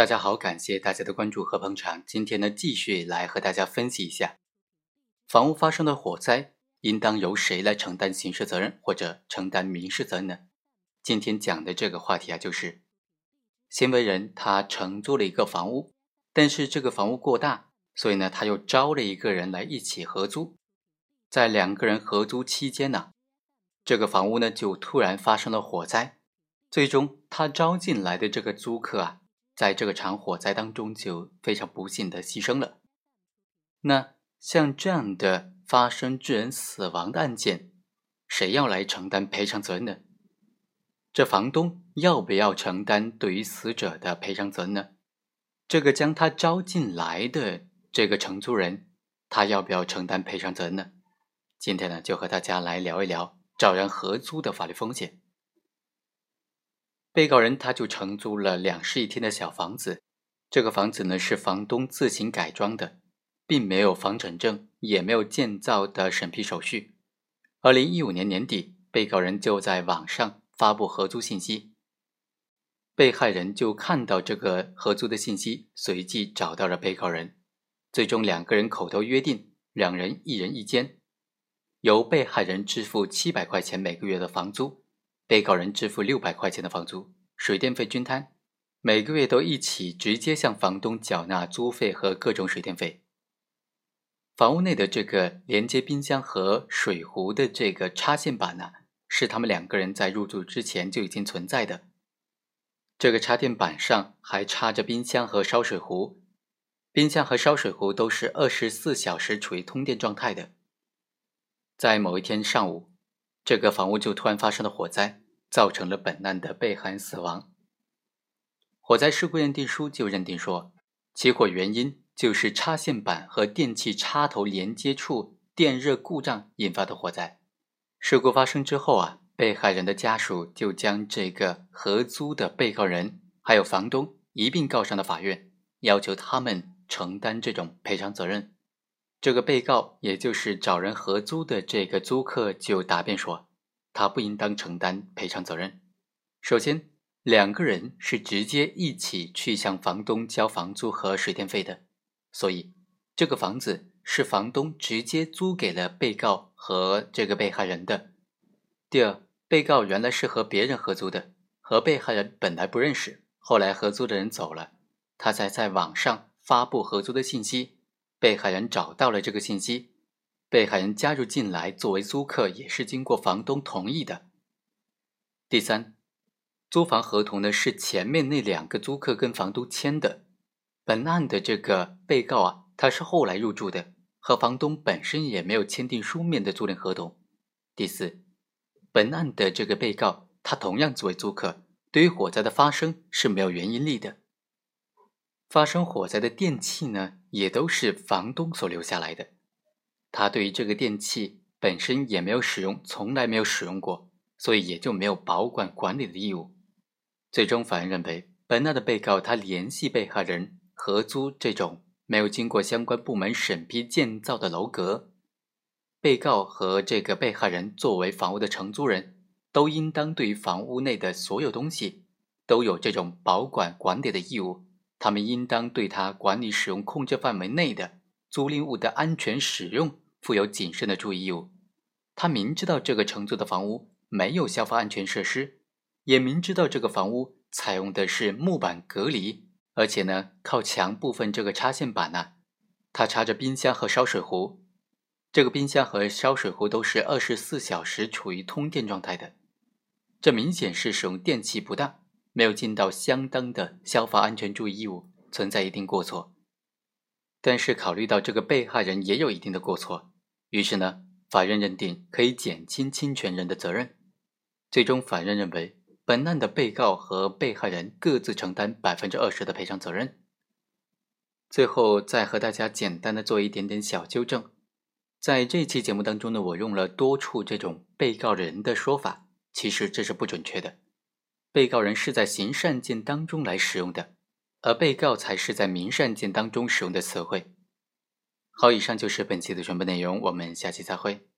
大家好，感谢大家的关注和捧场。今天呢，继续来和大家分析一下，房屋发生的火灾，应当由谁来承担刑事责任或者承担民事责任呢？今天讲的这个话题啊，就是行为人他承租了一个房屋，但是这个房屋过大，所以呢，他又招了一个人来一起合租。在两个人合租期间呢，这个房屋呢就突然发生了火灾，最终他招进来的这个租客啊。在这个场火灾当中，就非常不幸的牺牲了。那像这样的发生致人死亡的案件，谁要来承担赔偿责任呢？这房东要不要承担对于死者的赔偿责任呢？这个将他招进来的这个承租人，他要不要承担赔偿责任呢？今天呢，就和大家来聊一聊找人合租的法律风险。被告人他就承租了两室一厅的小房子，这个房子呢是房东自行改装的，并没有房产证，也没有建造的审批手续。二零一五年年底，被告人就在网上发布合租信息，被害人就看到这个合租的信息，随即找到了被告人，最终两个人口头约定，两人一人一间，由被害人支付七百块钱每个月的房租。被告人支付六百块钱的房租，水电费均摊，每个月都一起直接向房东缴纳租费和各种水电费。房屋内的这个连接冰箱和水壶的这个插线板呢，是他们两个人在入住之前就已经存在的。这个插电板上还插着冰箱和烧水壶，冰箱和烧水壶都是二十四小时处于通电状态的。在某一天上午。这个房屋就突然发生了火灾，造成了本案的被害人死亡。火灾事故认定书就认定说，起火原因就是插线板和电器插头连接处电热故障引发的火灾。事故发生之后啊，被害人的家属就将这个合租的被告人还有房东一并告上了法院，要求他们承担这种赔偿责任。这个被告，也就是找人合租的这个租客，就答辩说，他不应当承担赔偿责任。首先，两个人是直接一起去向房东交房租和水电费的，所以这个房子是房东直接租给了被告和这个被害人的。第二，被告原来是和别人合租的，和被害人本来不认识，后来合租的人走了，他才在网上发布合租的信息。被害人找到了这个信息，被害人加入进来作为租客也是经过房东同意的。第三，租房合同呢是前面那两个租客跟房东签的，本案的这个被告啊他是后来入住的，和房东本身也没有签订书面的租赁合同。第四，本案的这个被告他同样作为租客，对于火灾的发生是没有原因力的。发生火灾的电器呢，也都是房东所留下来的。他对于这个电器本身也没有使用，从来没有使用过，所以也就没有保管管理的义务。最终，法院认为，本案的被告他联系被害人合租这种没有经过相关部门审批建造的楼阁，被告和这个被害人作为房屋的承租人，都应当对于房屋内的所有东西都有这种保管管理的义务。他们应当对他管理使用控制范围内的租赁物的安全使用负有谨慎的注意义务。他明知道这个承租的房屋没有消防安全设施，也明知道这个房屋采用的是木板隔离，而且呢，靠墙部分这个插线板呢，它插着冰箱和烧水壶，这个冰箱和烧水壶都是二十四小时处于通电状态的，这明显是使用电器不当。没有尽到相当的消防安全注意义务，存在一定过错。但是考虑到这个被害人也有一定的过错，于是呢，法院认定可以减轻侵权人的责任。最终，法院认为本案的被告和被害人各自承担百分之二十的赔偿责任。最后，再和大家简单的做一点点小纠正，在这期节目当中呢，我用了多处这种被告人的说法，其实这是不准确的。被告人是在刑事案件当中来使用的，而被告才是在民事案件当中使用的词汇。好，以上就是本期的全部内容，我们下期再会。